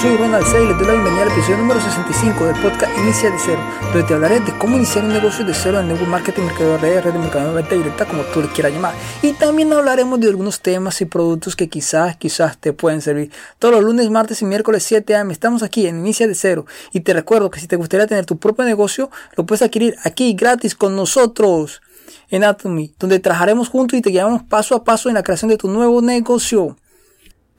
soy Ronald C y les doy la bienvenida al episodio número 65 del podcast Inicia de Cero, donde te hablaré de cómo iniciar un negocio de cero en network marketing, mercado de redes, red de mercado de venta directa, como tú le quieras llamar. Y también hablaremos de algunos temas y productos que quizás, quizás te pueden servir. Todos los lunes, martes y miércoles 7 am estamos aquí en Inicia de Cero. Y te recuerdo que si te gustaría tener tu propio negocio, lo puedes adquirir aquí gratis con nosotros en Atomy, donde trabajaremos juntos y te guiamos paso a paso en la creación de tu nuevo negocio.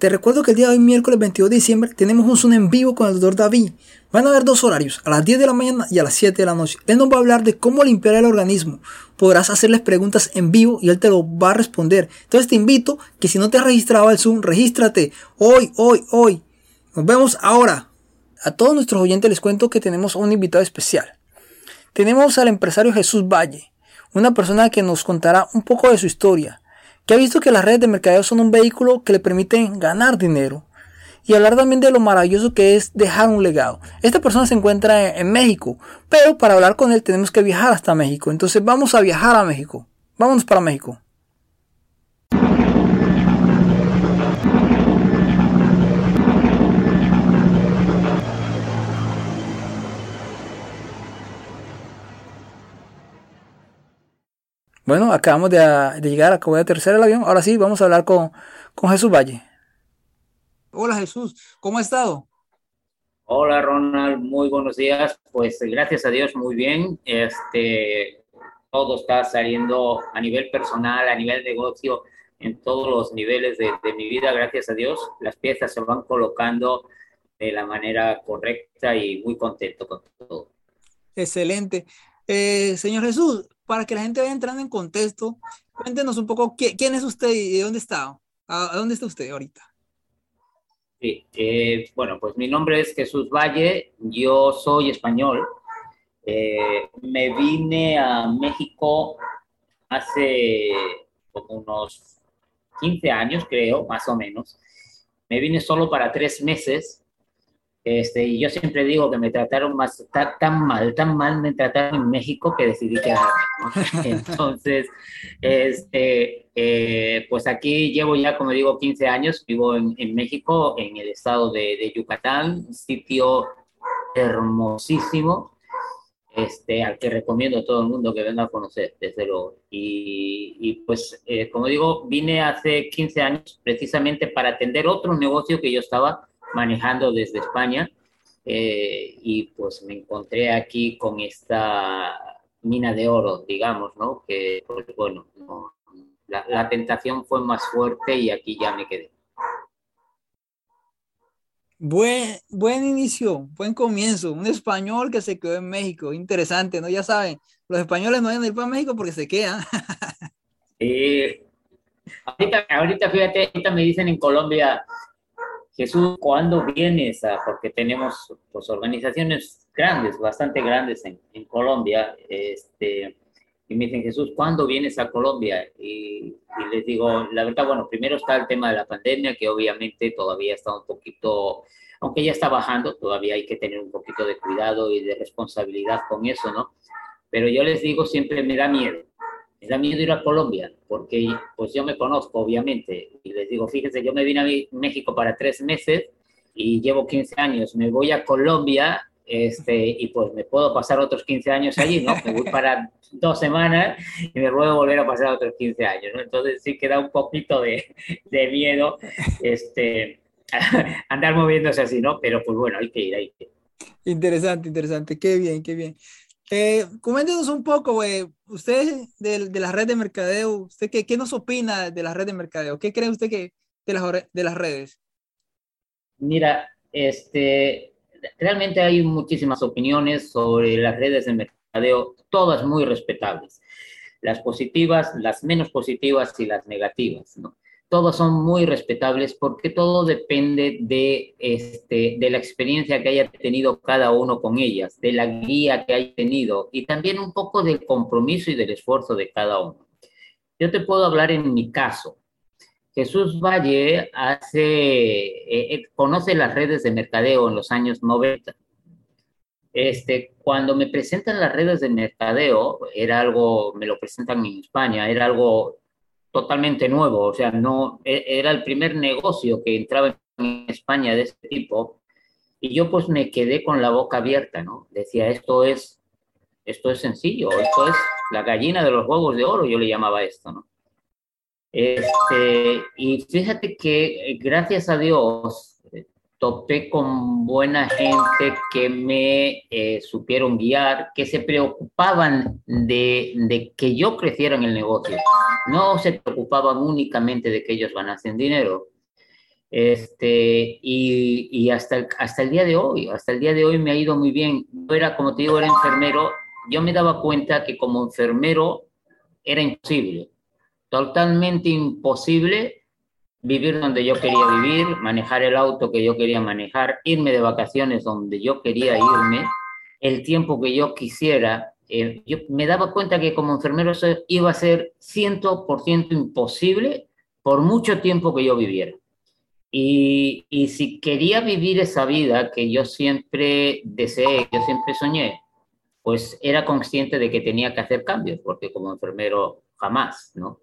Te recuerdo que el día de hoy, miércoles 22 de diciembre, tenemos un Zoom en vivo con el doctor David. Van a haber dos horarios, a las 10 de la mañana y a las 7 de la noche. Él nos va a hablar de cómo limpiar el organismo. Podrás hacerles preguntas en vivo y él te lo va a responder. Entonces te invito que si no te has registrado al Zoom, regístrate. Hoy, hoy, hoy. Nos vemos ahora. A todos nuestros oyentes les cuento que tenemos un invitado especial. Tenemos al empresario Jesús Valle, una persona que nos contará un poco de su historia que ha visto que las redes de mercadeo son un vehículo que le permiten ganar dinero y hablar también de lo maravilloso que es dejar un legado. Esta persona se encuentra en, México, pero para hablar con él tenemos que viajar hasta México. Entonces vamos a viajar a México. Vámonos para México. Bueno, acabamos de, llegar, acabo de aterrizar el avión. Ahora sí, vamos a hablar con, Jesús Valle. Hola Jesús, ¿cómo ha estado? Hola Ronald, muy buenos días. Pues gracias a Dios, muy bien. Este, todo está saliendo a nivel personal, a nivel negocio, en todos los niveles de, de mi vida, gracias a Dios. Las piezas se van colocando de la manera correcta y muy contento con todo. Excelente. Eh, señor Jesús, para que la gente vaya entrando en contexto, cuéntenos un poco quién es usted y de dónde está. ¿A, dónde está usted ahorita? Sí, eh, bueno, pues mi nombre es Jesús Valle, yo soy español. Eh, me vine a México hace como unos 15 años, creo, más o menos. Me vine solo para tres meses este, y yo siempre digo que me trataron más, tan, mal, tan mal me trataron en México que decidí quedarme. Entonces, este, eh, pues aquí llevo ya, como digo, 15 años, vivo en, en México, en el estado de, de, Yucatán, sitio hermosísimo, este, al que recomiendo a todo el mundo que venga a conocer, desde luego. Y, y pues, eh, como digo, vine hace 15 años precisamente para atender otro negocio que yo estaba manejando desde España eh, y pues me encontré aquí con esta mina de oro, digamos, ¿no? Que, pues, bueno, la, tentación fue más fuerte y aquí ya me quedé. Buen, buen inicio, buen comienzo. Un español que se quedó en México. Interesante, ¿no? Ya saben, los españoles no van a ir para México porque se quedan. Sí. Ahorita, ahorita, fíjate, ahorita me dicen en Colombia, Jesús, ¿cuándo vienes? A, porque tenemos pues, organizaciones grandes, bastante grandes en, Colombia, este, y me dicen, Jesús, ¿cuándo vienes a Colombia? Y, y, les digo, la verdad, bueno, primero está el tema de la pandemia, que obviamente todavía está un poquito, aunque ya está bajando, todavía hay que tener un poquito de cuidado y de responsabilidad con eso, ¿no? Pero yo les digo, siempre me da miedo me da miedo ir a Colombia, porque pues yo me conozco, obviamente, y les digo, fíjense, yo me vine a México para tres meses y llevo 15 años, me voy a Colombia este, y pues me puedo pasar otros 15 años allí, ¿no? Me voy para dos semanas y me puedo volver a pasar otros 15 años, ¿no? Entonces sí queda un poquito de, de miedo este, andar moviéndose así, ¿no? Pero pues bueno, hay que ir, hay que ir. Interesante, interesante, qué bien, qué bien. Eh, coméntenos un poco, güey, usted de, de, la red de mercadeo, ¿usted qué, qué, nos opina de la red de mercadeo? ¿Qué cree usted que de las, de las redes? Mira, este, realmente hay muchísimas opiniones sobre las redes de mercadeo, todas muy respetables. Las positivas, las menos positivas y las negativas, ¿no? Todos son muy respetables porque todo depende de, este, de la experiencia que haya tenido cada uno con ellas, de la guía que haya tenido y también un poco del compromiso y del esfuerzo de cada uno. Yo te puedo hablar en mi caso. Jesús Valle hace, eh, eh, conoce las redes de mercadeo en los años 90. Este, cuando me presentan las redes de mercadeo, era algo, me lo presentan en España, era algo totalmente nuevo, o sea, no e, era el primer negocio que entraba en España de este tipo y yo pues me quedé con la boca abierta, ¿no? Decía, esto es, esto es sencillo, esto es la gallina de los huevos de oro, yo le llamaba esto, ¿no? Este, y fíjate que gracias a Dios topé con buena gente que me eh, supieron guiar, que se preocupaban de, de, que yo creciera en el negocio. No se preocupaban únicamente de que ellos ganasen dinero. Este, y, y hasta, el, hasta el día de hoy, hasta el día de hoy me ha ido muy bien. Yo era, como te digo, era enfermero. Yo me daba cuenta que como enfermero era imposible, totalmente imposible vivir donde yo quería vivir, manejar el auto que yo quería manejar, irme de vacaciones donde yo quería irme, el tiempo que yo quisiera. Eh, yo me daba cuenta que como enfermero eso iba a ser 100% imposible por mucho tiempo que yo viviera. Y, y si quería vivir esa vida que yo siempre deseé, yo siempre soñé, pues era consciente de que tenía que hacer cambios, porque como enfermero jamás, ¿no?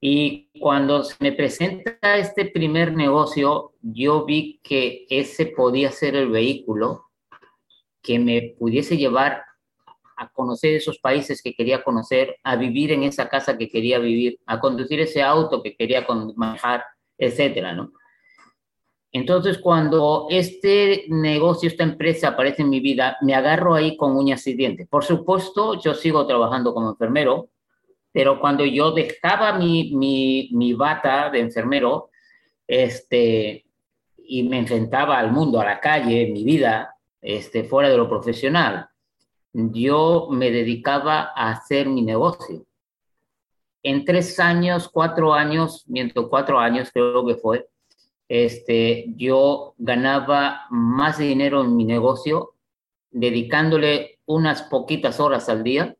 Y cuando se me presenta este primer negocio, yo vi que ese podía ser el vehículo que me pudiese llevar a conocer esos países que quería conocer, a vivir en esa casa que quería vivir, a conducir ese auto que quería manejar, etcétera, ¿no? Entonces, cuando este negocio, esta empresa aparece en mi vida, me agarro ahí con uñas y dientes. Por supuesto, yo sigo trabajando como enfermero, pero cuando yo dejaba mi, mi, mi bata de enfermero este, y me enfrentaba al mundo, a la calle, mi vida, este, fuera de lo profesional, yo me dedicaba a hacer mi negocio. En tres años, cuatro años, mientras cuatro años creo que fue, este, yo ganaba más dinero en mi negocio dedicándole unas poquitas horas al día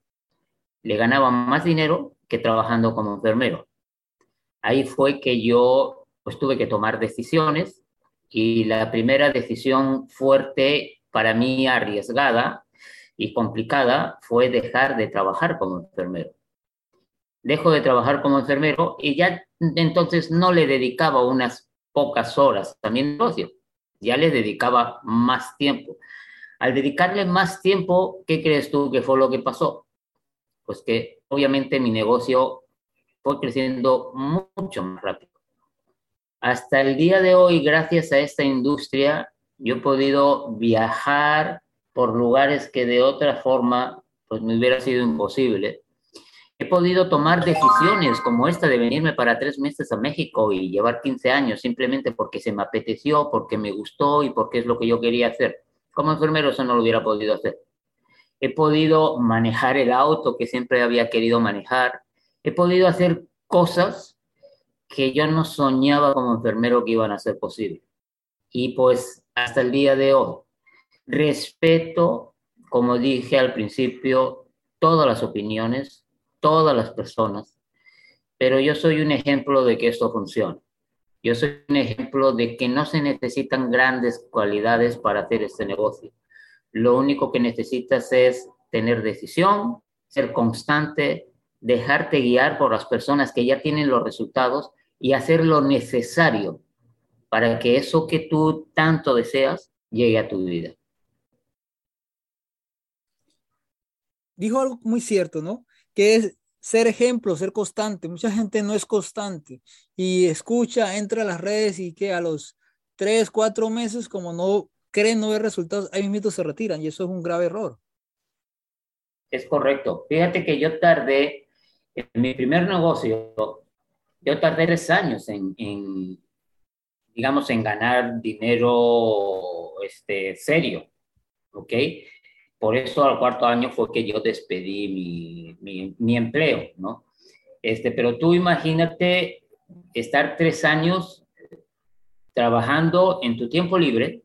le ganaba más dinero que trabajando como enfermero. Ahí fue que yo pues tuve que tomar decisiones y la primera decisión fuerte para mí arriesgada y complicada fue dejar de trabajar como enfermero. Dejo de trabajar como enfermero y ya entonces no le dedicaba unas pocas horas a mi negocio, ya le dedicaba más tiempo. Al dedicarle más tiempo, ¿qué crees tú que fue lo que pasó? Pues que obviamente mi negocio fue creciendo mucho más rápido. Hasta el día de hoy, gracias a esta industria, yo he podido viajar por lugares que de otra forma pues me hubiera sido imposible. He podido tomar decisiones como esta de venirme para tres meses a México y llevar 15 años simplemente porque se me apeteció, porque me gustó y porque es lo que yo quería hacer. Como enfermero eso no lo hubiera podido hacer he podido manejar el auto que siempre había querido manejar, he podido hacer cosas que yo no soñaba como enfermero que iban a ser posibles. Y pues hasta el día de hoy, respeto, como dije al principio, todas las opiniones, todas las personas, pero yo soy un ejemplo de que esto funciona. Yo soy un ejemplo de que no se necesitan grandes cualidades para hacer este negocio lo único que necesitas es tener decisión, ser constante, dejarte guiar por las personas que ya tienen los resultados y hacer lo necesario para que eso que tú tanto deseas llegue a tu vida. Dijo algo muy cierto, ¿no? Que es ser ejemplo, ser constante. Mucha gente no es constante y escucha, entra a las redes y que a los tres, cuatro meses, como no creen no ver resultados, ahí mismo se retiran y eso es un grave error. Es correcto. Fíjate que yo tardé, en mi primer negocio, yo tardé tres años en, digamos, en ganar dinero este, serio, ¿ok? Por eso al cuarto año fue que yo despedí mi, mi, mi empleo, ¿no? Este, pero tú imagínate estar tres años trabajando en tu tiempo libre,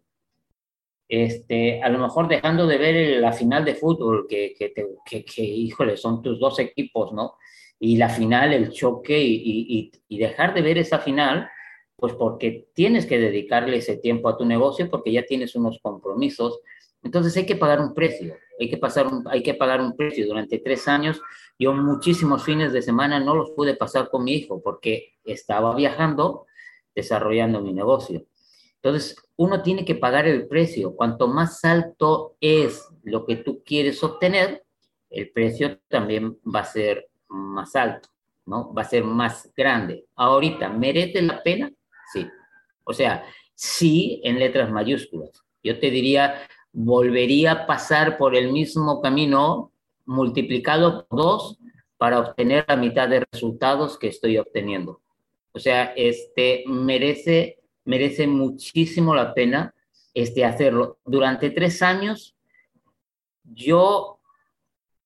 este, a lo mejor dejando de ver la final de fútbol, que, que, que, que, híjole, son tus dos equipos, ¿no? Y la final, el choque, y, y, y, dejar de ver esa final, pues porque tienes que dedicarle ese tiempo a tu negocio, porque ya tienes unos compromisos. Entonces hay que pagar un precio, hay que, pasar un, hay que pagar un precio. Durante tres años, yo muchísimos fines de semana no los pude pasar con mi hijo, porque estaba viajando, desarrollando mi negocio. Entonces, uno tiene que pagar el precio. Cuanto más alto es lo que tú quieres obtener, el precio también va a ser más alto, ¿no? Va a ser más grande. Ahorita, ¿merece la pena? Sí. O sea, sí en letras mayúsculas. Yo te diría, volvería a pasar por el mismo camino multiplicado por dos para obtener la mitad de resultados que estoy obteniendo. O sea, este merece merece muchísimo la pena este, hacerlo. Durante tres años yo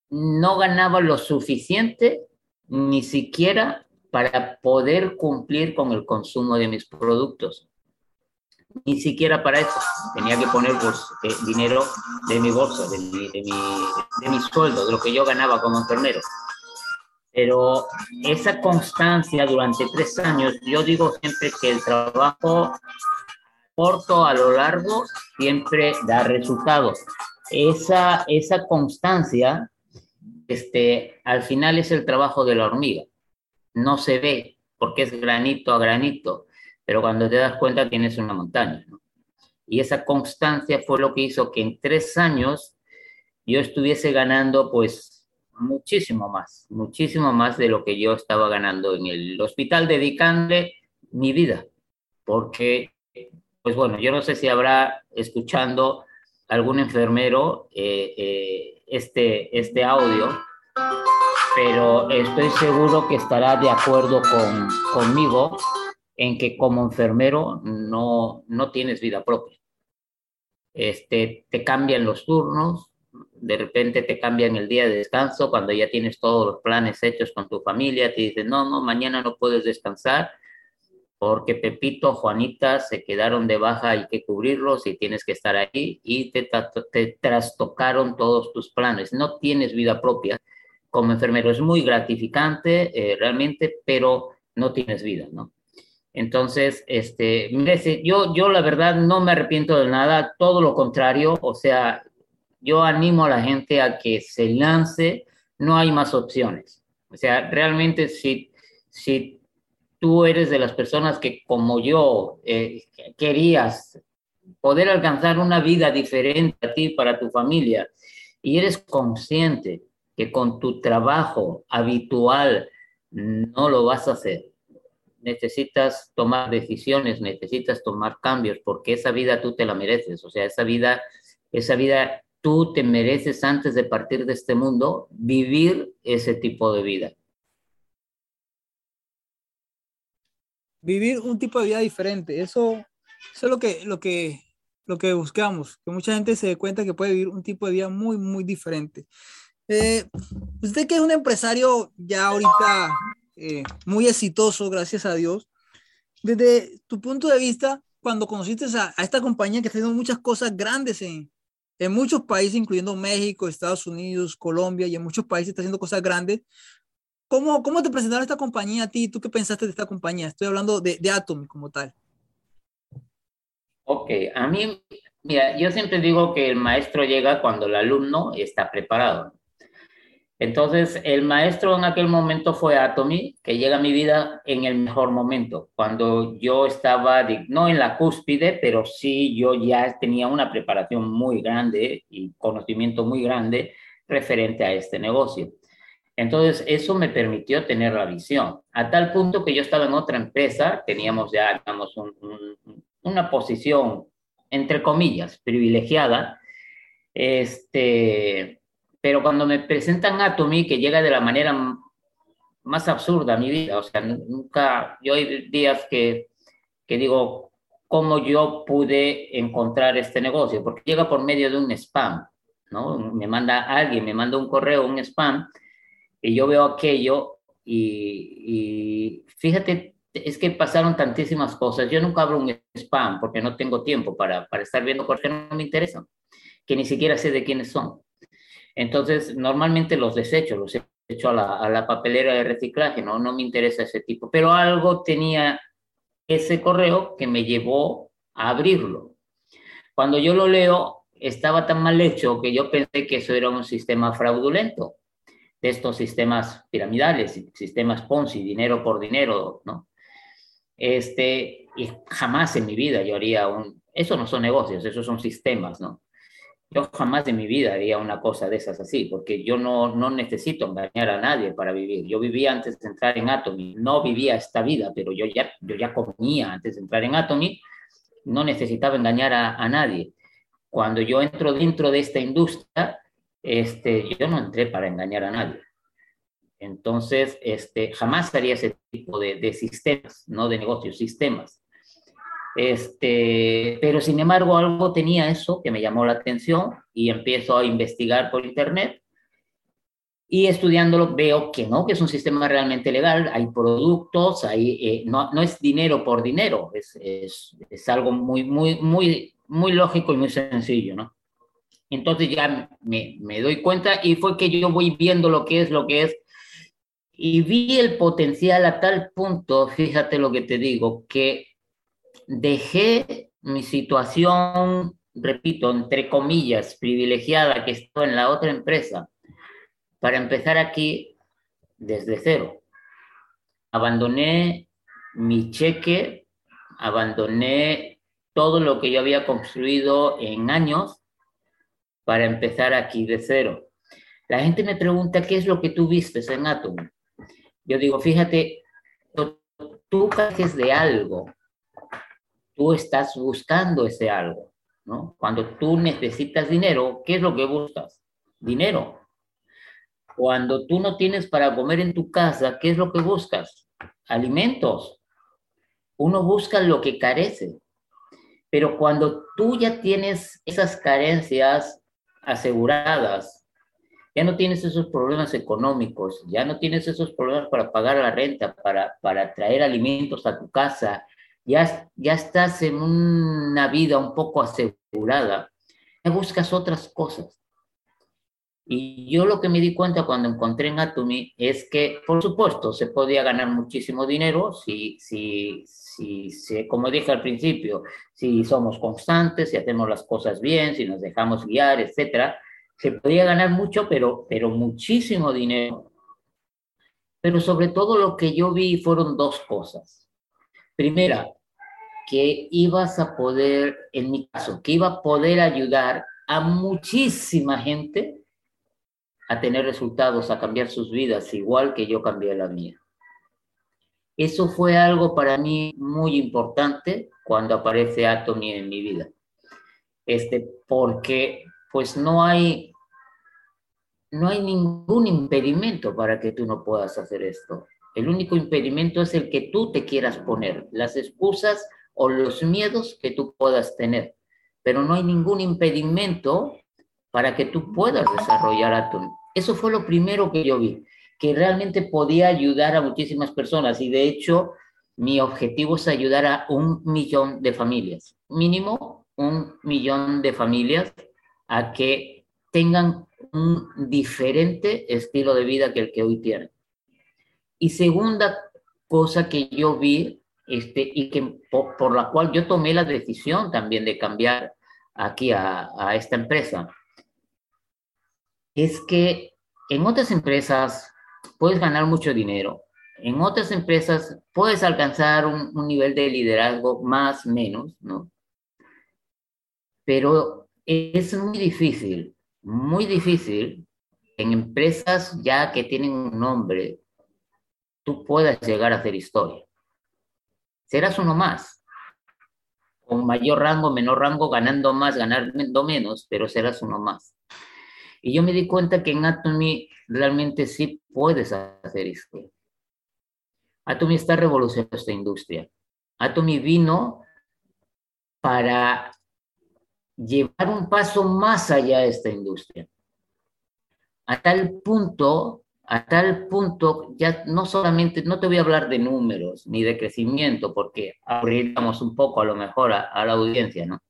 no ganaba lo suficiente ni siquiera para poder cumplir con el consumo de mis productos. Ni siquiera para eso. Tenía que poner pues, eh, dinero de mi bolsa, de mi, de, mi, de mi sueldo, de lo que yo ganaba como enfermero. Pero esa constancia durante tres años, yo digo siempre que el trabajo corto a lo largo siempre da resultados. Esa, esa constancia, este, al final es el trabajo de la hormiga. No se ve porque es granito a granito, pero cuando te das cuenta tienes una montaña. Y esa constancia fue lo que hizo que en tres años yo estuviese ganando pues muchísimo más, muchísimo más de lo que yo estaba ganando en el hospital, dedicándole mi vida, porque, pues bueno, yo no sé si habrá escuchando algún enfermero eh, eh, este, este audio, pero estoy seguro que estará de acuerdo con, conmigo en que como enfermero no, no tienes vida propia. Este, te cambian los turnos, de repente te cambian el día de descanso cuando ya tienes todos los planes hechos con tu familia, te dicen, no, no, mañana no puedes descansar porque Pepito, Juanita se quedaron de baja, hay que cubrirlos y tienes que estar ahí y te, te trastocaron todos tus planes. No tienes vida propia como enfermero. Es muy gratificante eh, realmente, pero no tienes vida, ¿no? Entonces, este, yo, yo la verdad no me arrepiento de nada, todo lo contrario, o sea, yo animo a la gente a que se lance, no hay más opciones. O sea, realmente si, si tú eres de las personas que como yo eh, querías poder alcanzar una vida diferente a ti, para tu familia, y eres consciente que con tu trabajo habitual no lo vas a hacer, necesitas tomar decisiones, necesitas tomar cambios, porque esa vida tú te la mereces, o sea, esa vida, esa vida tú te mereces antes de partir de este mundo vivir ese tipo de vida. Vivir un tipo de vida diferente, eso, es lo que, lo, que, lo que buscamos, que mucha gente se dé cuenta que puede vivir un tipo de vida muy, muy diferente. Eh, usted que es un empresario ya ahorita eh, muy exitoso, gracias a Dios, desde tu punto de vista, cuando conociste a, a, esta compañía que está haciendo muchas cosas grandes en, en muchos países, incluyendo México, Estados Unidos, Colombia y en muchos países está haciendo cosas grandes. ¿Cómo, cómo te presentaron esta compañía a ti? ¿Tú qué pensaste de esta compañía? Estoy hablando de, de Atom como tal. Ok, a mí, mira, yo siempre digo que el maestro llega cuando el alumno está preparado. Entonces, el maestro en aquel momento fue Atomy, que llega a mi vida en el mejor momento, cuando yo estaba, no en la cúspide, pero sí yo ya tenía una preparación muy grande y conocimiento muy grande referente a este negocio. Entonces, eso me permitió tener la visión, a tal punto que yo estaba en otra empresa, teníamos ya, digamos, una posición, entre comillas, privilegiada, este, pero cuando me presentan Atomy, que llega de la manera más absurda a mi vida, o sea, nunca, yo hay días que, que digo, ¿cómo yo pude encontrar este negocio? Porque llega por medio de un spam, ¿no? Me manda alguien, me manda un correo, un spam, y yo veo aquello y, y fíjate, es que pasaron tantísimas cosas. Yo nunca abro un spam porque no tengo tiempo para, para estar viendo cosas que no me interesan, que ni siquiera sé de quiénes son. Entonces, normalmente los desecho, los echo a la, a la papelera de reciclaje, ¿no? no me interesa ese tipo, pero algo tenía ese correo que me llevó a abrirlo. Cuando yo lo leo, estaba tan mal hecho que yo pensé que eso era un sistema fraudulento, de estos sistemas piramidales, sistemas Ponzi, dinero por dinero, ¿no? Este, jamás en mi vida yo haría un... Eso no son negocios, esos son sistemas, ¿no? Yo jamás en mi vida haría una cosa de esas así, porque yo no, no necesito engañar a nadie para vivir. Yo vivía antes de entrar en Atomy, no vivía esta vida, pero yo ya, yo ya comía antes de entrar en Atomy, no necesitaba engañar a, a nadie. Cuando yo entro dentro de esta industria, este, yo no entré para engañar a nadie. Entonces, este, jamás haría ese tipo de, de sistemas, no de negocios, sistemas. Este, pero sin embargo, algo tenía eso que me llamó la atención y empiezo a investigar por internet. Y estudiándolo veo que no, que es un sistema realmente legal, hay productos, hay, eh, no, no, es dinero por dinero, es, es, es, algo muy, muy, muy, muy lógico y muy sencillo, ¿no? Entonces ya me, me doy cuenta y fue que yo voy viendo lo que es, lo que es, y vi el potencial a tal punto, fíjate lo que te digo, que dejé mi situación, repito, entre comillas, privilegiada que estoy en la otra empresa, para empezar aquí desde cero. Abandoné mi cheque, abandoné todo lo que yo había construido en años para empezar aquí de cero. La gente me pregunta qué es lo que tú vistes en Atom. Yo digo, fíjate, tú careces de algo, tú estás buscando ese algo, ¿no? Cuando tú necesitas dinero, ¿qué es lo que buscas? Dinero. Cuando tú no tienes para comer en tu casa, ¿qué es lo que buscas? Alimentos. Uno busca lo que carece. Pero cuando tú ya tienes esas carencias aseguradas, ya no tienes esos problemas económicos, ya no tienes esos problemas para pagar la renta, para, para traer alimentos a tu casa, ya, ya estás en una vida un poco asegurada, ya buscas otras cosas. Y yo lo que me di cuenta cuando encontré en Atomy es que, por supuesto, se podía ganar muchísimo dinero si, si, si, si, como dije al principio, si somos constantes, si hacemos las cosas bien, si nos dejamos guiar, etcétera. Se podía ganar mucho, pero, pero muchísimo dinero. Pero sobre todo lo que yo vi fueron dos cosas. Primera, que ibas a poder, en mi caso, que iba a poder ayudar a muchísima gente a tener resultados, a cambiar sus vidas, igual que yo cambié la mía. Eso fue algo para mí muy importante cuando aparece Atomy en mi vida. Este, porque pues no hay, no hay ningún impedimento para que tú no puedas hacer esto. El único impedimento es el que tú te quieras poner. Las excusas o los miedos que tú puedas tener, pero no hay ningún impedimento para que tú puedas desarrollar Atom. Eso fue lo primero que yo vi, que realmente podía ayudar a muchísimas personas y de hecho mi objetivo es ayudar a un millón de familias, mínimo un millón de familias a que tengan un diferente estilo de vida que el que hoy tienen. Y segunda cosa que yo vi este, y que por, la cual yo tomé la decisión también de cambiar aquí a, esta empresa, es que en otras empresas puedes ganar mucho dinero, en otras empresas puedes alcanzar un, un nivel de liderazgo más, menos, ¿no? Pero es muy difícil, muy difícil en empresas ya que tienen un nombre, tú puedas llegar a hacer historia serás uno más. Con mayor rango, menor rango, ganando más, ganando menos, pero serás uno más. Y yo me di cuenta que en Atomy realmente sí puedes hacer esto. Atomy está revolucionando esta industria. Atomy vino para llevar un paso más allá de esta industria. A tal punto a tal punto, ya no solamente, no te voy a hablar de números ni de crecimiento, porque aburriríamos un poco a lo mejor a, la audiencia, ¿no?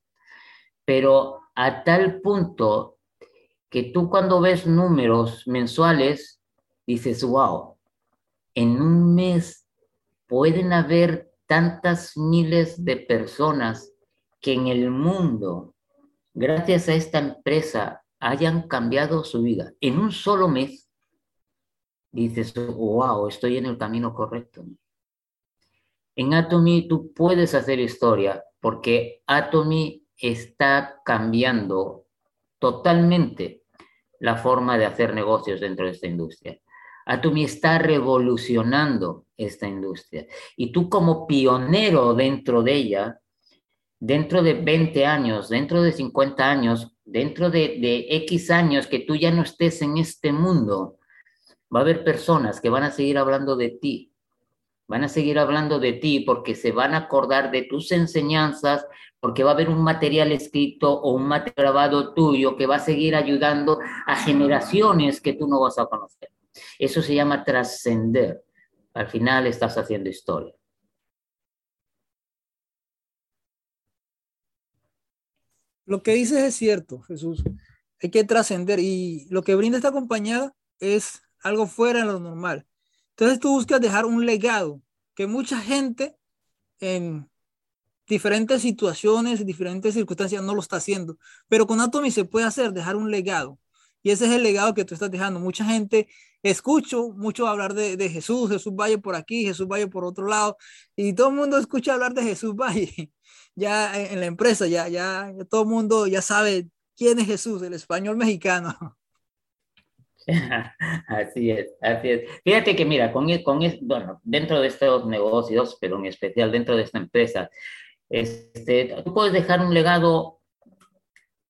Pero a tal punto que tú cuando ves números mensuales, dices, wow, en un mes pueden haber tantas miles de personas que en el mundo, gracias a esta empresa, hayan cambiado su vida en un solo mes dices, wow, estoy en el camino correcto. En Atomy tú puedes hacer historia porque Atomy está cambiando totalmente la forma de hacer negocios dentro de esta industria. Atomy está revolucionando esta industria. Y tú como pionero dentro de ella, dentro de 20 años, dentro de 50 años, dentro de, de X años que tú ya no estés en este mundo, va a haber personas que van a seguir hablando de ti, van a seguir hablando de ti porque se van a acordar de tus enseñanzas, porque va a haber un material escrito o un material grabado tuyo que va a seguir ayudando a generaciones que tú no vas a conocer. Eso se llama trascender. Al final estás haciendo historia. Lo que dices es cierto, Jesús. Hay que trascender y lo que brinda esta compañía es algo fuera de lo normal. Entonces tú buscas dejar un legado que mucha gente en diferentes situaciones, diferentes circunstancias no lo está haciendo, pero con Atomy se puede hacer, dejar un legado. Y ese es el legado que tú estás dejando. Mucha gente, escucho mucho hablar de, Jesús, Jesús Valle por aquí, Jesús Valle por otro lado, y todo el mundo escucha hablar de Jesús Valle. Ya en la empresa, ya, ya todo el mundo ya sabe quién es Jesús, el español mexicano. Así es, así es. Fíjate que mira, con, con bueno, dentro de estos negocios, pero en especial dentro de esta empresa, este, tú puedes dejar un legado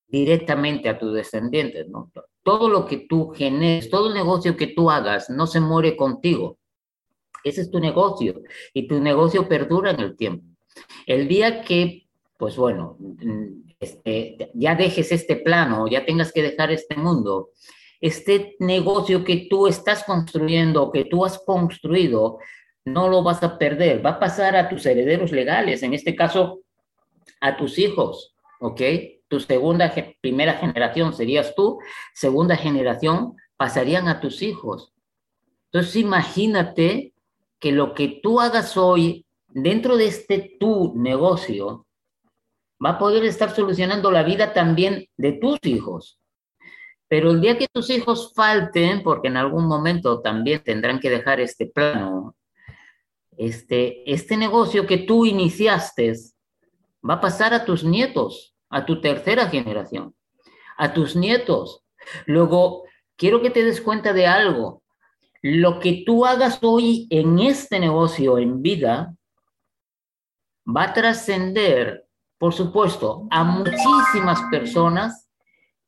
directamente a tus descendientes, ¿no? Todo lo que tú generes, todo el negocio que tú hagas, no se muere contigo. Ese es tu negocio y tu negocio perdura en el tiempo. El día que, pues bueno, este, ya dejes este plano, ya tengas que dejar este mundo, este negocio que tú estás construyendo, que tú has construido, no lo vas a perder, va a pasar a tus herederos legales, en este caso a tus hijos, ¿ok? Tu segunda, primera generación serías tú, segunda generación pasarían a tus hijos. Entonces imagínate que lo que tú hagas hoy dentro de este tu negocio va a poder estar solucionando la vida también de tus hijos. Pero el día que tus hijos falten, porque en algún momento también tendrán que dejar este plano, este, este negocio que tú iniciaste va a pasar a tus nietos, a tu tercera generación, a tus nietos. Luego, quiero que te des cuenta de algo. Lo que tú hagas hoy en este negocio, en vida, va a trascender, por supuesto, a muchísimas personas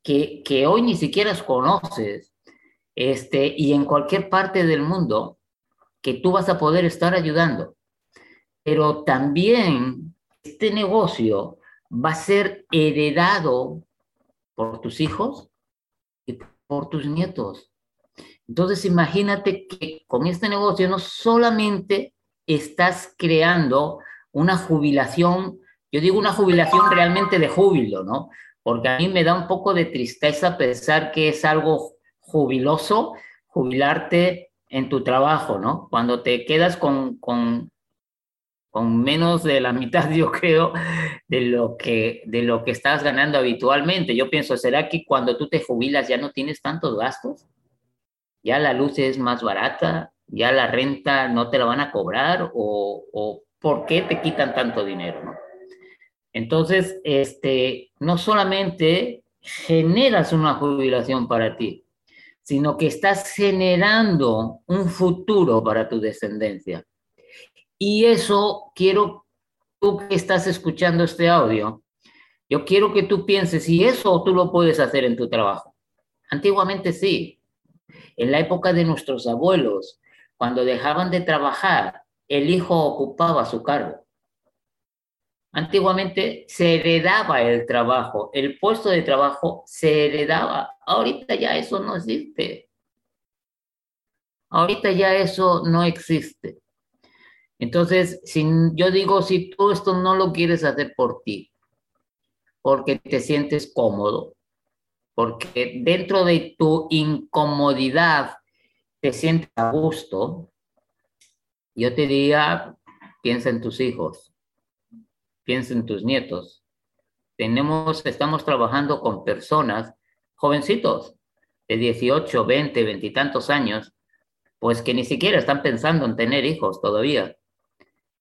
que, hoy ni siquiera conoces, este, y en cualquier parte del mundo, que tú vas a poder estar ayudando. Pero también este negocio va a ser heredado por tus hijos y por tus nietos. Entonces imagínate que con este negocio no solamente estás creando una jubilación, yo digo una jubilación realmente de júbilo, ¿no? Porque a mí me da un poco de tristeza pensar que es algo jubiloso jubilarte en tu trabajo, ¿no? Cuando te quedas con, con, menos de la mitad, yo creo, de lo, que, de lo que estás ganando habitualmente. Yo pienso, ¿será que cuando tú te jubilas ya no tienes tantos gastos? ¿Ya la luz es más barata? ¿Ya la renta no te la van a cobrar? ¿O, o por qué te quitan tanto dinero? ¿no? Entonces, este, no solamente generas una jubilación para ti, sino que estás generando un futuro para tu descendencia. Y eso quiero, tú que estás escuchando este audio, yo quiero que tú pienses si eso tú lo puedes hacer en tu trabajo. Antiguamente sí. En la época de nuestros abuelos, cuando dejaban de trabajar, el hijo ocupaba su cargo. Antiguamente se heredaba el trabajo, el puesto de trabajo se heredaba. Ahorita ya eso no existe. Ahorita ya eso no existe. Entonces, si, yo digo, si tú esto no lo quieres hacer por ti, porque te sientes cómodo, porque dentro de tu incomodidad te sientes a gusto, yo te diría, piensa en tus hijos piensa en tus nietos. Tenemos, estamos trabajando con personas, jovencitos, de 18, 20, 20 y tantos años, pues que ni siquiera están pensando en tener hijos todavía.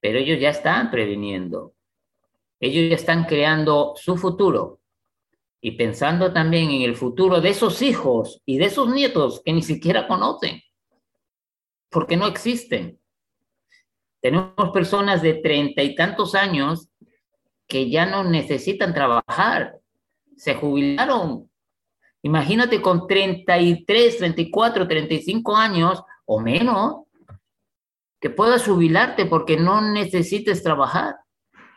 pero ellos ya están previniendo. Ellos ya están creando su futuro y pensando también en el futuro de esos hijos y de esos nietos que ni siquiera conocen, porque no existen. Tenemos personas de treinta y tantos años que ya no necesitan trabajar, se jubilaron. Imagínate con 33, 34, 35 años o menos, que puedas jubilarte porque no necesites trabajar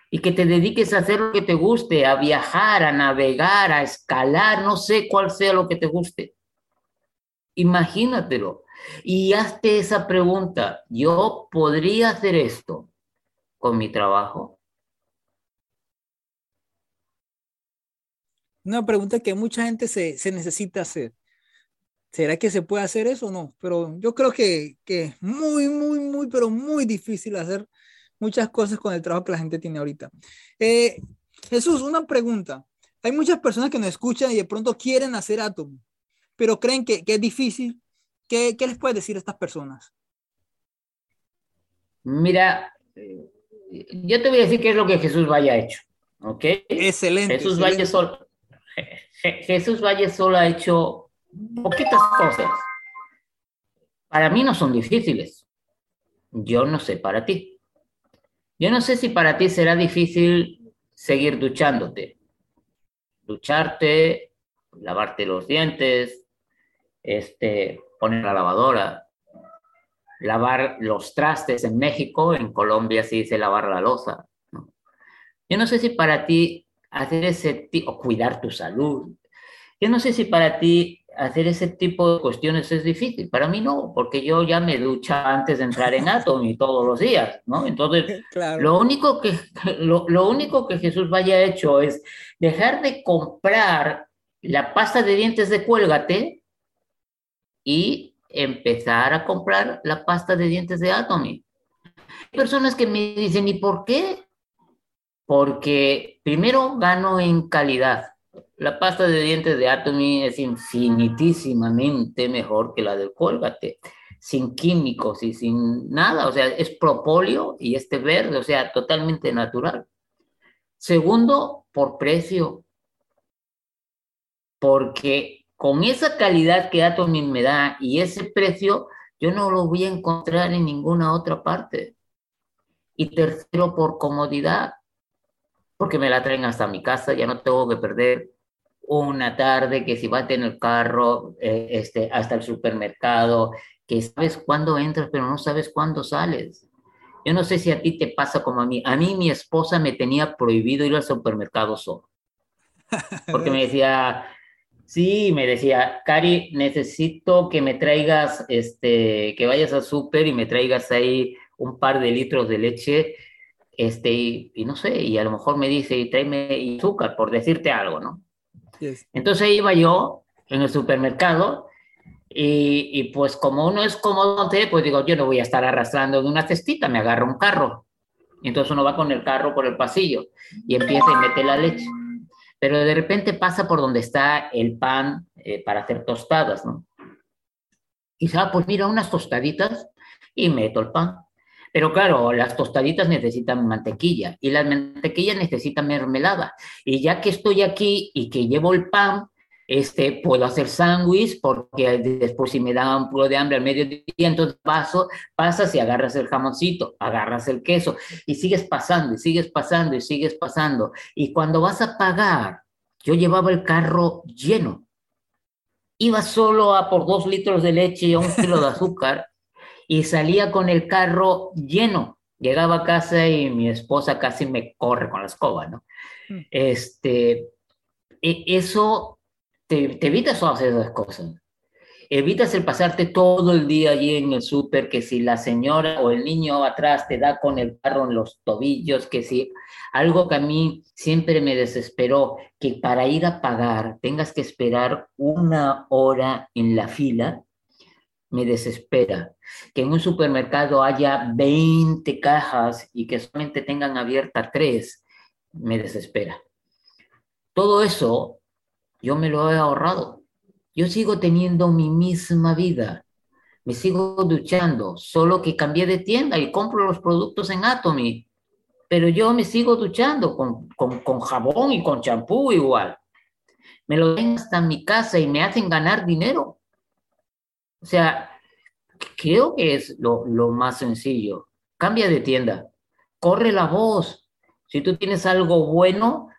y que te dediques a hacer lo que te guste, a viajar, a navegar, a escalar, no sé cuál sea lo que te guste. Imagínatelo y hazte esa pregunta, ¿yo podría hacer esto con mi trabajo? Una pregunta que mucha gente se, se necesita hacer. ¿Será que se puede hacer eso o no? Pero yo creo que, que es muy, muy, muy, pero muy difícil hacer muchas cosas con el trabajo que la gente tiene ahorita. Eh, Jesús, una pregunta. Hay muchas personas que nos escuchan y de pronto quieren hacer Atom, pero creen que, que es difícil. ¿Qué, ¿Qué, les puedes decir a estas personas? Mira, yo te voy a decir qué es lo que Jesús Valle ha hecho. ¿Ok? Excelente. Jesús, excelente. Valle, solo, Jesús Valle solo ha hecho poquitas cosas. Para mí no son difíciles. Yo no sé para ti. Yo no sé si para ti será difícil seguir duchándote. Ducharte, lavarte los dientes, este, poner la lavadora, lavar los trastes en México, en Colombia se dice lavar la losa. Yo no sé si para ti hacer ese tipo, cuidar tu salud, yo no sé si para ti hacer ese tipo de cuestiones es difícil. Para mí no, porque yo ya me ducha antes de entrar en Atomy todos los días, ¿no? Entonces, claro. lo, único que, lo, lo, único que Jesús vaya hecho es dejar de comprar la pasta de dientes de Cuélgate y empezar a comprar la pasta de dientes de Atomy. Hay personas que me dicen, ¿y por qué? Porque primero gano en calidad la pasta de dientes de Atomy es infinitísimamente mejor que la del Colgate, sin químicos y sin nada, o sea, es propóleo y este verde, o sea, totalmente natural. Segundo, por precio, porque con esa calidad que Atomy me da y ese precio, yo no lo voy a encontrar en ninguna otra parte. Y tercero, por comodidad, porque me la traen hasta mi casa, ya no tengo que perder una tarde, que si va a tener carro eh, este, hasta el supermercado, que sabes cuándo entras, pero no sabes cuándo sales. Yo no sé si a ti te pasa como a mí. A mí mi esposa me tenía prohibido ir al supermercado solo. Porque me decía, sí, me decía, Cari, necesito que me traigas, este, que vayas al súper y me traigas ahí un par de litros de leche, este, y, y no sé, y a lo mejor me dice, y tráeme azúcar, por decirte algo, ¿no? Yes. Entonces iba yo en el supermercado y, y, pues como uno es cómodo, pues digo, yo no voy a estar arrastrando de una cestita, me agarro un carro. Entonces uno va con el carro por el pasillo y empieza y mete la leche. Pero de repente pasa por donde está el pan eh, para hacer tostadas, ¿no? Y dice, ah, pues mira, unas tostaditas y meto el pan. Pero claro, las tostaditas necesitan mantequilla y las mantequillas necesitan mermelada. Y ya que estoy aquí y que llevo el pan, este, puedo hacer sándwich porque después si me da un poco de hambre al mediodía, entonces paso, pasas y agarras el jamoncito, agarras el queso y sigues pasando y sigues pasando y sigues pasando. Y cuando vas a pagar, yo llevaba el carro lleno. Iba solo a por dos litros de leche y un kilo de azúcar y salía con el carro lleno. Llegaba a casa y mi esposa casi me corre con la escoba, ¿no? Mm. Este, eso te, te evitas hacer esas cosas. Evitas el pasarte todo el día allí en el súper, que si la señora o el niño atrás te da con el carro en los tobillos, que si algo que a mí siempre me desesperó, que para ir a pagar tengas que esperar una hora en la fila, me desespera. Que en un supermercado haya 20 cajas y que solamente tengan abierta 3, me desespera. Todo eso yo me lo he ahorrado. Yo sigo teniendo mi misma vida. me sigo duchando, solo que cambié de tienda y compro los productos en Atomy, pero yo me sigo duchando con, con, con jabón y con champú igual. Me lo den hasta mi casa y me hacen ganar dinero. O sea, creo que es lo, lo más sencillo. Cambia de tienda, corre la voz. Si tú tienes algo bueno,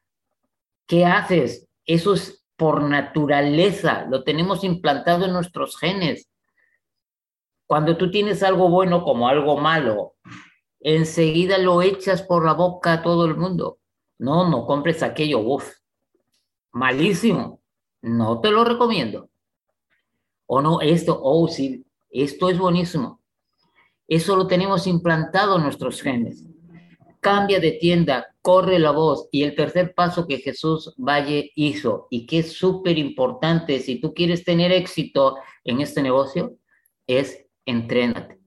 ¿qué haces? Eso es por naturaleza, lo tenemos implantado en nuestros genes. Cuando tú tienes algo bueno como algo malo, enseguida lo echas por la boca a todo el mundo. No, no compres aquello, uff, malísimo, no te lo recomiendo. O no, esto, oh, sí, esto es buenísimo. Eso lo tenemos implantado en nuestros genes. Cambia de tienda, corre la voz. Y el tercer paso que Jesús Valle hizo y que es súper importante si tú quieres tener éxito en este negocio es entrénate.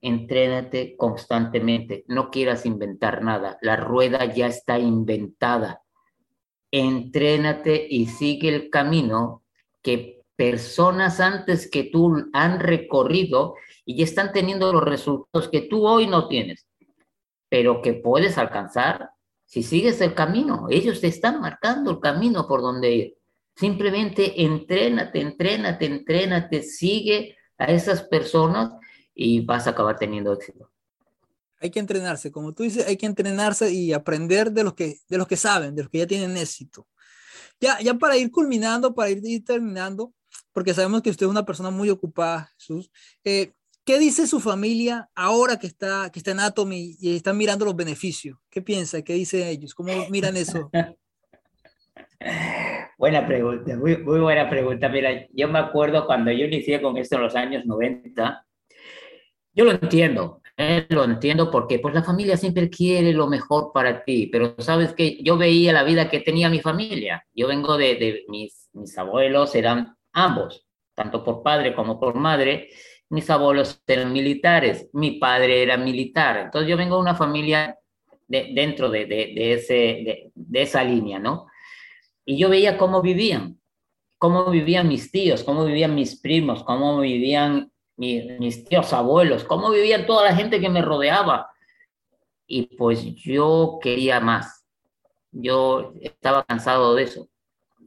Entrénate constantemente. No quieras inventar nada. La rueda ya está inventada. Entrénate y sigue el camino que personas antes que tú han recorrido y ya están teniendo los resultados que tú hoy no tienes, pero que puedes alcanzar si sigues el camino. Ellos te están marcando el camino por donde ir. Simplemente entrénate, entrénate, entrénate, sigue a esas personas y vas a acabar teniendo éxito. Hay que entrenarse, como tú dices, hay que entrenarse y aprender de los que, de los que saben, de los que ya tienen éxito. Ya, ya para ir culminando, para ir, terminando, porque sabemos que usted es una persona muy ocupada, Jesús. Eh, ¿Qué dice su familia ahora que está, que está en Atomy y están mirando los beneficios? ¿Qué piensa? ¿Qué dicen ellos? ¿Cómo miran eso? Buena pregunta, muy, muy, buena pregunta. Mira, yo me acuerdo cuando yo inicié con esto en los años 90, yo lo entiendo, ¿eh? lo entiendo porque pues la familia siempre quiere lo mejor para ti, pero sabes que yo veía la vida que tenía mi familia. Yo vengo de, de mis, mis abuelos, eran ambos, tanto por padre como por madre. Mis abuelos eran militares, mi padre era militar. Entonces yo vengo de una familia de, dentro de, de, de de esa línea, ¿no? Y yo veía cómo vivían, cómo vivían mis tíos, cómo vivían mis primos, cómo vivían mis tíos abuelos, cómo vivían toda la gente que me rodeaba. Y pues yo quería más. Yo estaba cansado de eso.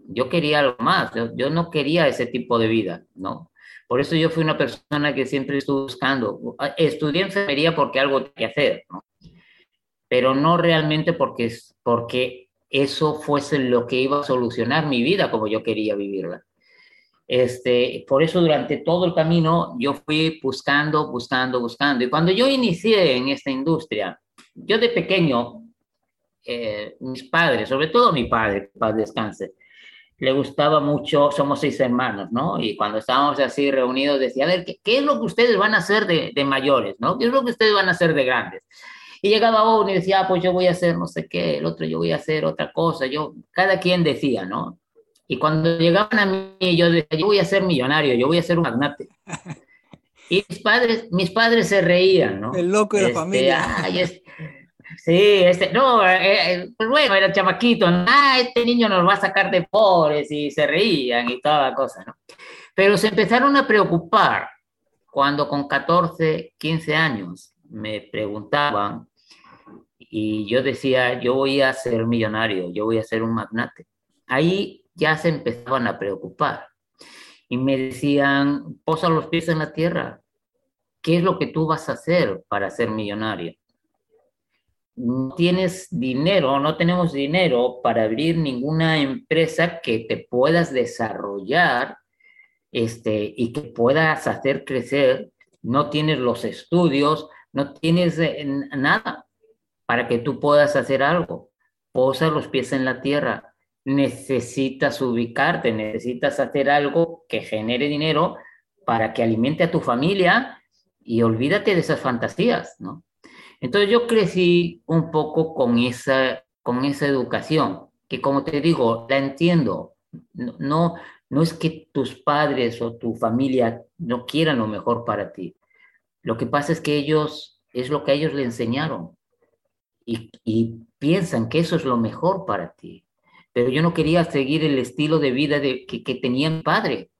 Yo quería algo más. Yo, no quería ese tipo de vida, ¿no? Por eso yo fui una persona que siempre estuve buscando. Estudié enfermería porque algo que hacer, ¿no? Pero no realmente porque, porque eso fuese lo que iba a solucionar mi vida como yo quería vivirla. Este, por eso durante todo el camino yo fui buscando, buscando, buscando. Y cuando yo inicié en esta industria, yo de pequeño, eh, mis padres, sobre todo mi padre, paz descanse, le gustaba mucho, somos seis hermanos, ¿no? Y cuando estábamos así reunidos decía, a ver, ¿qué, qué es lo que ustedes van a hacer de, de, mayores, ¿no? ¿Qué es lo que ustedes van a hacer de grandes? Y llegaba uno y decía, ah, pues yo voy a hacer no sé qué, el otro yo voy a hacer otra cosa, yo, cada quien decía, ¿no? Y cuando llegaban a mí, yo decía, yo voy a ser millonario, yo voy a ser un magnate. Y mis padres, mis padres se reían, ¿no? El loco de la este, familia. Sí, este, no, eh, eh, pues bueno, era chamaquito, ah, este niño nos va a sacar de pobres y se reían y toda la cosa, ¿no? Pero se empezaron a preocupar cuando con 14, 15 años me preguntaban y yo decía, yo voy a ser millonario, yo voy a ser un magnate. Ahí ya se empezaban a preocupar y me decían, posa los pies en la tierra, ¿qué es lo que tú vas a hacer para ser millonario? No tienes dinero, no tenemos dinero para abrir ninguna empresa que te puedas desarrollar este, y que puedas hacer crecer. No tienes los estudios, no tienes eh, nada para que tú puedas hacer algo. Posa los pies en la tierra. Necesitas ubicarte, necesitas hacer algo que genere dinero para que alimente a tu familia y olvídate de esas fantasías, ¿no? Entonces yo crecí un poco con esa, con esa educación, que como te digo, la entiendo. No, no es que tus padres o tu familia no quieran lo mejor para ti. Lo que pasa es que ellos, es lo que a ellos le enseñaron y, piensan que eso es lo mejor para ti. Pero yo no quería seguir el estilo de vida de, que, que tenía mi padre,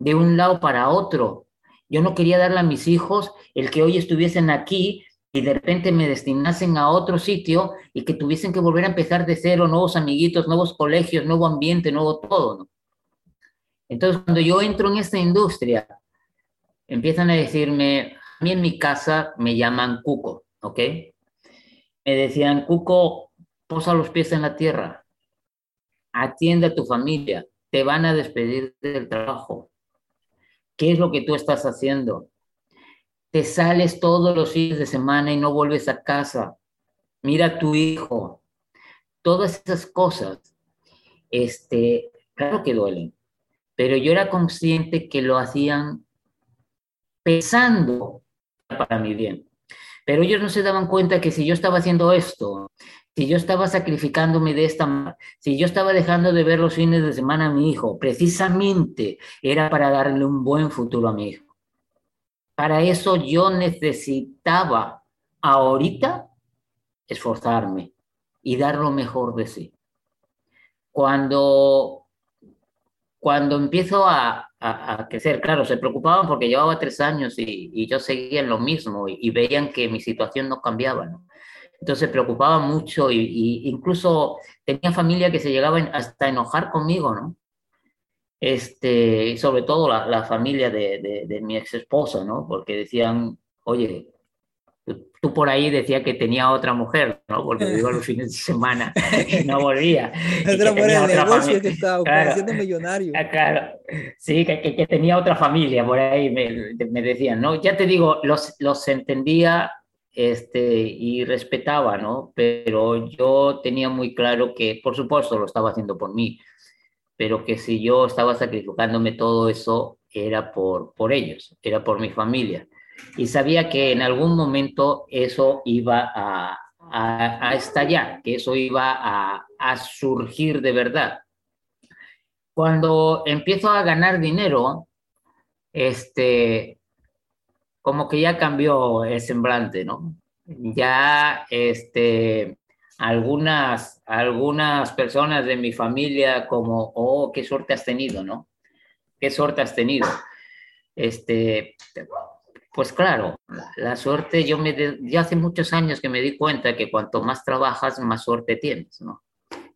de un lado para otro. Yo no quería darle a mis hijos el que hoy estuviesen aquí y de repente me destinasen a otro sitio y que tuviesen que volver a empezar de cero, nuevos amiguitos, nuevos colegios, nuevo ambiente, nuevo todo. ¿no? Entonces, cuando yo entro en esta industria, empiezan a decirme, a mí en mi casa me llaman Cuco, ¿ok? Me decían, Cuco, posa los pies en la tierra, atiende a tu familia, te van a despedir del trabajo. ¿Qué es lo que tú estás haciendo? Te sales todos los fines de semana y no vuelves a casa. Mira a tu hijo. Todas esas cosas, este, claro que duelen, pero yo era consciente que lo hacían pensando para mi bien. Pero ellos no se daban cuenta que si yo estaba haciendo esto, si yo estaba sacrificándome de esta manera, si yo estaba dejando de ver los fines de semana a mi hijo, precisamente era para darle un buen futuro a mi hijo. Para eso yo necesitaba ahorita esforzarme y dar lo mejor de sí. Cuando, cuando empiezo a, crecer, claro, se preocupaban porque llevaba tres años y, yo seguía en lo mismo y, veían que mi situación no cambiaba, Entonces se preocupaban mucho y, incluso tenía familia que se llegaban hasta a enojar conmigo, ¿no? Este, sobre todo la, familia de, mi ex esposa, ¿no? Porque decían, oye, tú, por ahí decía que tenía otra mujer, ¿no? Porque iba los fines de semana y no volvía. Otra mujer de negocio que estaba claro, millonario. Ah, claro, sí, que, que, tenía otra familia, por ahí me, me, decían, ¿no? Ya te digo, los, los entendía este, y respetaba, ¿no? Pero yo tenía muy claro que, por supuesto, lo estaba haciendo por mí pero que si yo estaba sacrificándome todo eso era por, por ellos, era por mi familia. Y sabía que en algún momento eso iba a, a, estallar, que eso iba a, a surgir de verdad. Cuando empiezo a ganar dinero, este, como que ya cambió el semblante, ¿no? Ya, este, algunas, algunas personas de mi familia como, oh, qué suerte has tenido, ¿no? Qué suerte has tenido. Este, pues claro, la suerte, yo, me, ya hace muchos años que me di cuenta que cuanto más trabajas, más suerte tienes, ¿no?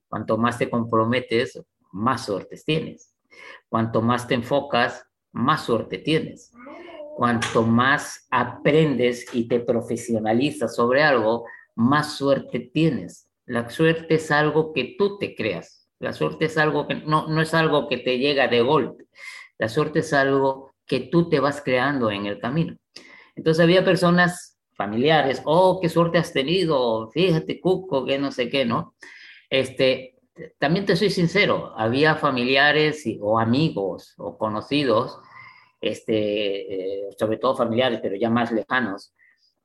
Cuanto más te comprometes, más suertes tienes. Cuanto más te enfocas, más suerte tienes. Cuanto más aprendes y te profesionalizas sobre algo, más suerte tienes. La suerte es algo que tú te creas. La suerte es algo que no, no es algo que te llega de golpe. La suerte es algo que tú te vas creando en el camino. Entonces había personas familiares, oh, qué suerte has tenido, fíjate, Cuco, que no sé qué, ¿no? Este, también te soy sincero, había familiares o amigos o conocidos, este, eh, sobre todo familiares, pero ya más lejanos,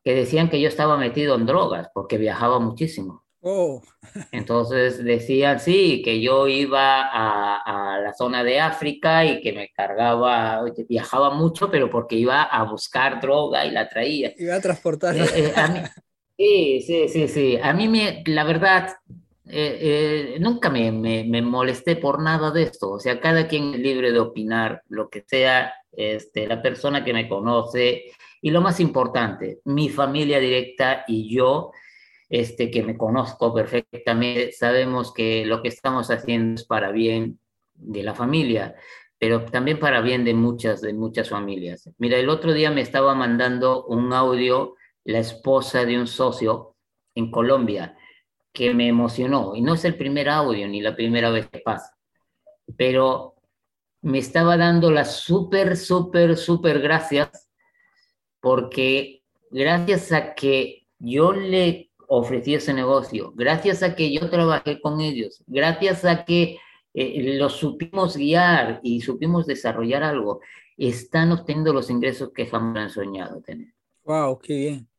que decían que yo estaba metido en drogas porque viajaba muchísimo. Oh. Entonces decían, sí, que yo iba a, la zona de África y que me cargaba, viajaba mucho, pero porque iba a buscar droga y la traía. Iba a transportar. Eh, eh, sí, sí, sí, sí. A mí, me, la verdad, eh, nunca me, me, me, molesté por nada de esto. O sea, cada quien es libre de opinar lo que sea. Este, la persona que me conoce y lo más importante, mi familia directa y yo, este, que me conozco perfectamente, sabemos que lo que estamos haciendo es para bien de la familia, pero también para bien de muchas, de muchas familias. Mira, el otro día me estaba mandando un audio la esposa de un socio en Colombia que me emocionó, y no es el primer audio ni la primera vez que pasa, pero me estaba dando las súper, súper, súper gracias porque gracias a que yo le ofrecí ese negocio, gracias a que yo trabajé con ellos, gracias a que eh, los supimos guiar y supimos desarrollar algo, están obteniendo los ingresos que jamás han soñado tener. ¡Wow! ¡Qué bien!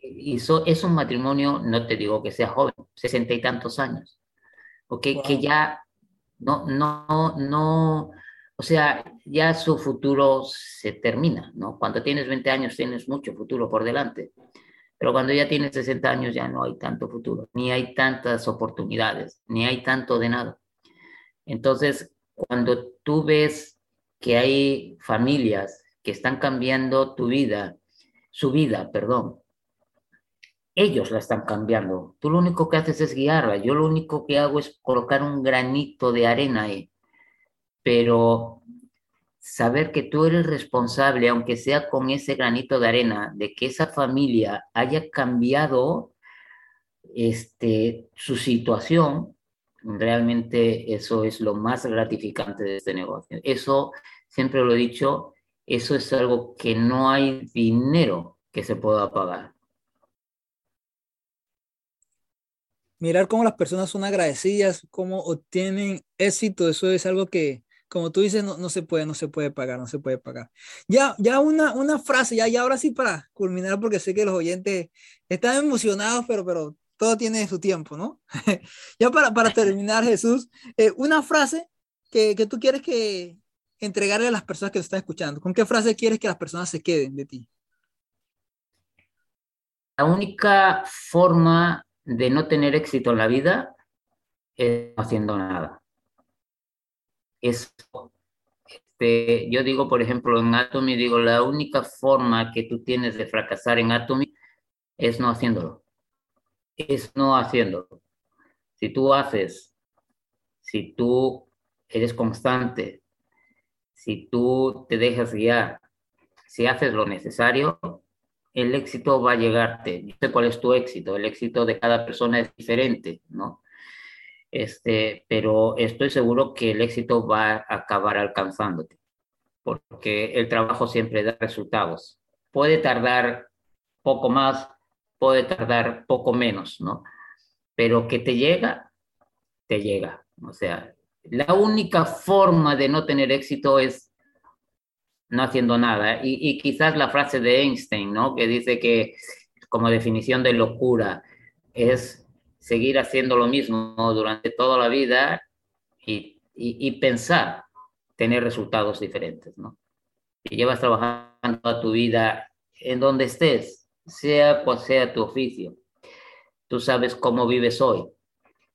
Y eso es un matrimonio, no te digo que sea joven, sesenta y tantos años, ¿ok? Que ya no, no, no, o sea, ya su futuro se termina, ¿no? Cuando tienes 20 años tienes mucho futuro por delante, pero cuando ya tienes 60 años ya no hay tanto futuro, ni hay tantas oportunidades, ni hay tanto de nada. Entonces, cuando tú ves que hay familias que están cambiando tu vida, su vida, perdón. Ellos la están cambiando. Tú lo único que haces es guiarla. Yo lo único que hago es colocar un granito de arena ahí. Pero saber que tú eres responsable, aunque sea con ese granito de arena, de que esa familia haya cambiado este, su situación, realmente eso es lo más gratificante de este negocio. Eso, siempre lo he dicho, eso es algo que no hay dinero que se pueda pagar. Mirar cómo las personas son agradecidas, cómo obtienen éxito, eso es algo que, como tú dices, no, se puede, no se puede pagar, no se puede pagar. Ya, ya una, una frase, ya, ya ahora sí para culminar, porque sé que los oyentes están emocionados, pero, pero todo tiene su tiempo, ¿no? ya para, para terminar, Jesús, eh, una frase que, que, tú quieres que entregarle a las personas que te están escuchando. ¿Con qué frase quieres que las personas se queden de ti? La única forma de no tener éxito en la vida es haciendo nada este, yo digo, por ejemplo, en Atomy, digo, la única forma que tú tienes de fracasar en Atomy es no haciéndolo. Es no haciéndolo. Si tú haces, si tú eres constante, si tú te dejas guiar, si haces lo necesario, el éxito va a llegarte. Yo sé cuál es tu éxito. El éxito de cada persona es diferente, ¿no? Este, pero estoy seguro que el éxito va a acabar alcanzándote, porque el trabajo siempre da resultados. Puede tardar poco más, puede tardar poco menos, ¿no? Pero que te llega, te llega. O sea, la única forma de no tener éxito es no haciendo nada. Y, y quizás la frase de Einstein, ¿no? Que dice que como definición de locura es seguir haciendo lo mismo durante toda la vida y, y, pensar tener resultados diferentes, ¿no? Llevas trabajando toda tu vida en donde estés, sea cual sea tu oficio, tú sabes cómo vives hoy,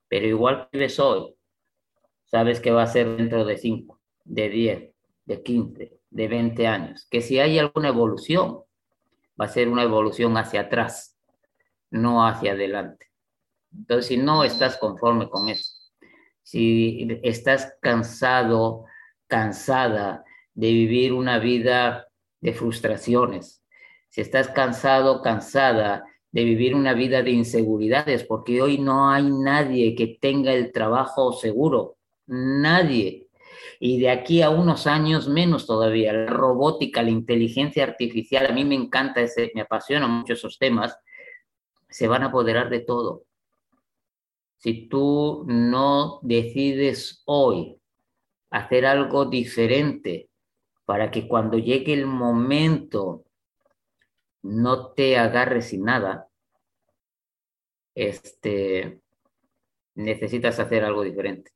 pero igual vives hoy, sabes que va a ser dentro de 5, de 10, de 15, de 20 años, que si hay alguna evolución, va a ser una evolución hacia atrás, no hacia adelante. Entonces, si no estás conforme con eso, si estás cansado, cansada de vivir una vida de frustraciones, si estás cansado, cansada de vivir una vida de inseguridades, porque hoy no hay nadie que tenga el trabajo seguro, nadie. Y de aquí a unos años menos todavía, la robótica, la inteligencia artificial, a mí me encanta, ese, me apasiona mucho esos temas, se van a apoderar de todo si tú no decides hoy hacer algo diferente para que cuando llegue el momento no te agarres sin nada, este, necesitas hacer algo diferente.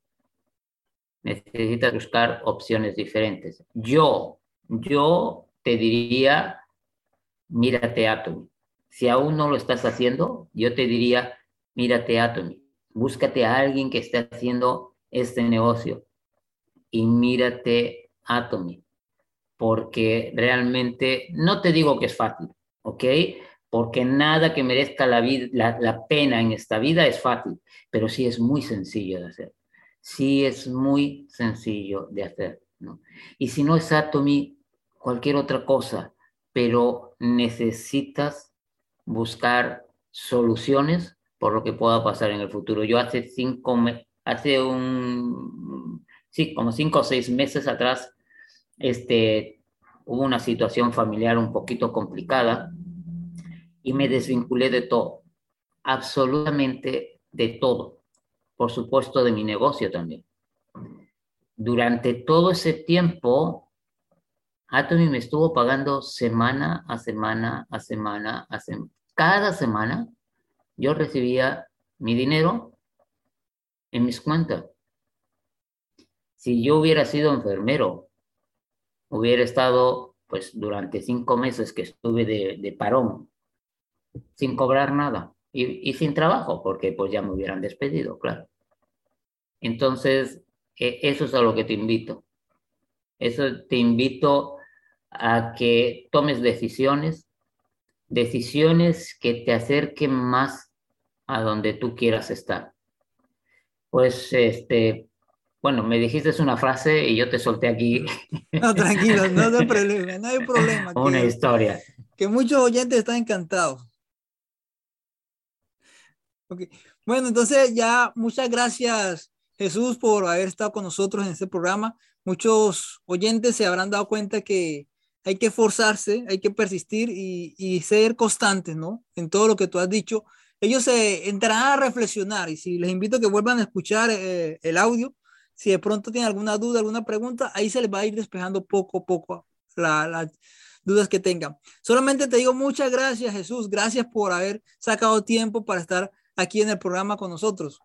Necesitas buscar opciones diferentes. Yo, yo te diría, mírate Atomy. Si aún no lo estás haciendo, yo te diría, mírate Atomy búscate a alguien que esté haciendo este negocio y mírate Atomy, porque realmente no te digo que es fácil, ¿ok? Porque nada que merezca la, vida, la, pena en esta vida es fácil, pero sí es muy sencillo de hacer. Sí es muy sencillo de hacer, ¿no? Y si no es Atomy, cualquier otra cosa, pero necesitas buscar soluciones por lo que pueda pasar en el futuro. Yo hace cinco, hace un, sí, como cinco o seis meses atrás, este, hubo una situación familiar un poquito complicada y me desvinculé de todo, absolutamente de todo, por supuesto de mi negocio también. Durante todo ese tiempo, Atomy me estuvo pagando semana a semana a semana a semana. Cada semana yo recibía mi dinero en mis cuentas. Si yo hubiera sido enfermero, hubiera estado, pues, durante cinco meses que estuve de, parón, sin cobrar nada y, sin trabajo, porque pues ya me hubieran despedido, claro. Entonces, e, eso es a lo que te invito. Eso te invito a que tomes decisiones, decisiones que te acerquen más a donde tú quieras estar. Pues, este, bueno, me dijiste una frase y yo te solté aquí. No, tranquilo, no hay problema, no hay problema. Una historia. Que muchos oyentes están encantados. Okay. Bueno, entonces ya muchas gracias Jesús por haber estado con nosotros en este programa. Muchos oyentes se habrán dado cuenta que hay que esforzarse, hay que persistir y, y, ser constantes, ¿no? En todo lo que tú has dicho. Ellos se entrarán a reflexionar y si les invito a que vuelvan a escuchar eh, el audio, si de pronto tienen alguna duda, alguna pregunta, ahí se les va a ir despejando poco a poco las dudas que tengan. Solamente te digo muchas gracias, Jesús. Gracias por haber sacado tiempo para estar aquí en el programa con nosotros.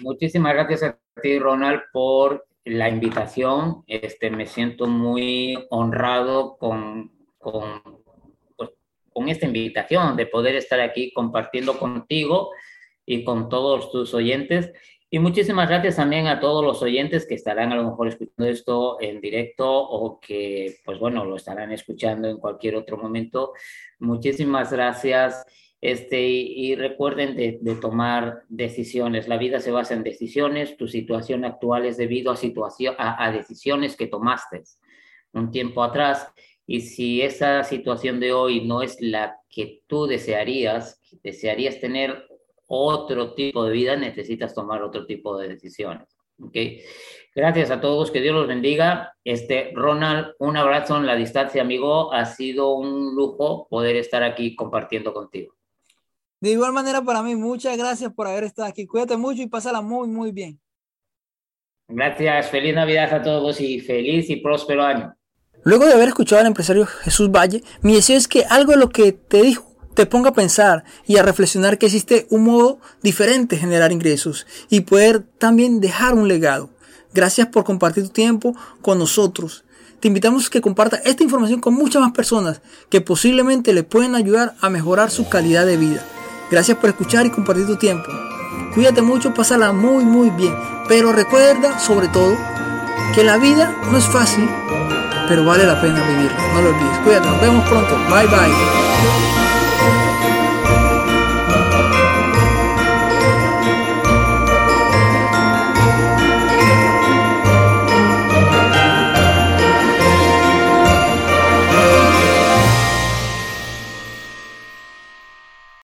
Muchísimas gracias a ti, Ronald, por la invitación. Este, me siento muy honrado con, con, con esta invitación de poder estar aquí compartiendo contigo y con todos tus oyentes. Y muchísimas gracias también a todos los oyentes que estarán a lo mejor escuchando esto en directo o que, pues bueno, lo estarán escuchando en cualquier otro momento. Muchísimas gracias este, y, recuerden de, tomar decisiones. La vida se basa en decisiones. Tu situación actual es debido a, situación, a, decisiones que tomaste un tiempo atrás. Y si esa situación de hoy no es la que tú desearías, desearías tener otro tipo de vida, necesitas tomar otro tipo de decisiones. ¿okay? Gracias a todos, que Dios los bendiga. Este, Ronald, un abrazo en la distancia, amigo. Ha sido un lujo poder estar aquí compartiendo contigo. De igual manera para mí, muchas gracias por haber estado aquí. Cuídate mucho y pásala muy, muy bien. Gracias, feliz Navidad a todos y feliz y próspero año. Luego de haber escuchado al empresario Jesús Valle, mi deseo es que algo de lo que te dijo te ponga a pensar y a reflexionar que existe un modo diferente de generar ingresos y poder también dejar un legado. Gracias por compartir tu tiempo con nosotros. Te invitamos a que compartas esta información con muchas más personas que posiblemente le pueden ayudar a mejorar su calidad de vida. Gracias por escuchar y compartir tu tiempo. Cuídate mucho, pásala muy muy bien. Pero recuerda sobre todo que la vida no es fácil, pero vale la pena vivirla. No lo olvides. Cuídate, nos vemos pronto. Bye bye.